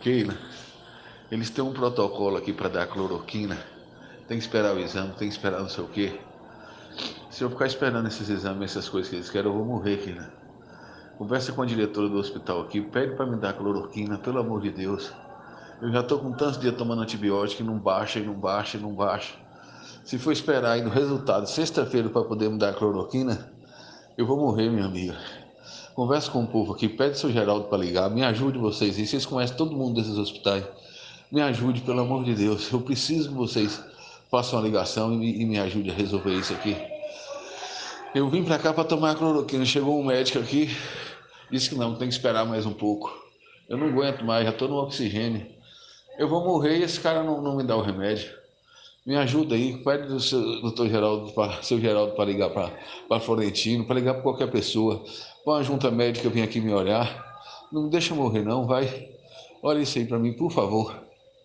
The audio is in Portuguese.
Keila, eles têm um protocolo aqui para dar cloroquina. Tem que esperar o exame, tem que esperar não sei o quê. Se eu ficar esperando esses exames, essas coisas que eles querem, eu vou morrer, Keila. Conversa com a diretora do hospital aqui, pede para me dar cloroquina, pelo amor de Deus. Eu já estou com tantos dias tomando antibiótico e não baixa, e não baixa, e não baixa. Se for esperar aí no resultado, sexta-feira, para poder me dar cloroquina, eu vou morrer, minha amiga. Conversa com o povo aqui, pede seu Geraldo para ligar, me ajude vocês. E vocês conhecem todo mundo desses hospitais. Me ajude, pelo amor de Deus. Eu preciso que vocês façam uma ligação e me, e me ajude a resolver isso aqui. Eu vim para cá para tomar cloroquina. Chegou um médico aqui, disse que não, tem que esperar mais um pouco. Eu não aguento mais, já estou no oxigênio. Eu vou morrer e esse cara não, não me dá o remédio. Me ajuda aí, pede do seu doutor Geraldo, seu Geraldo para ligar para Florentino, para ligar para qualquer pessoa. Põe uma junta médica vir aqui me olhar. Não me deixa morrer não, vai. Olha isso aí para mim, por favor.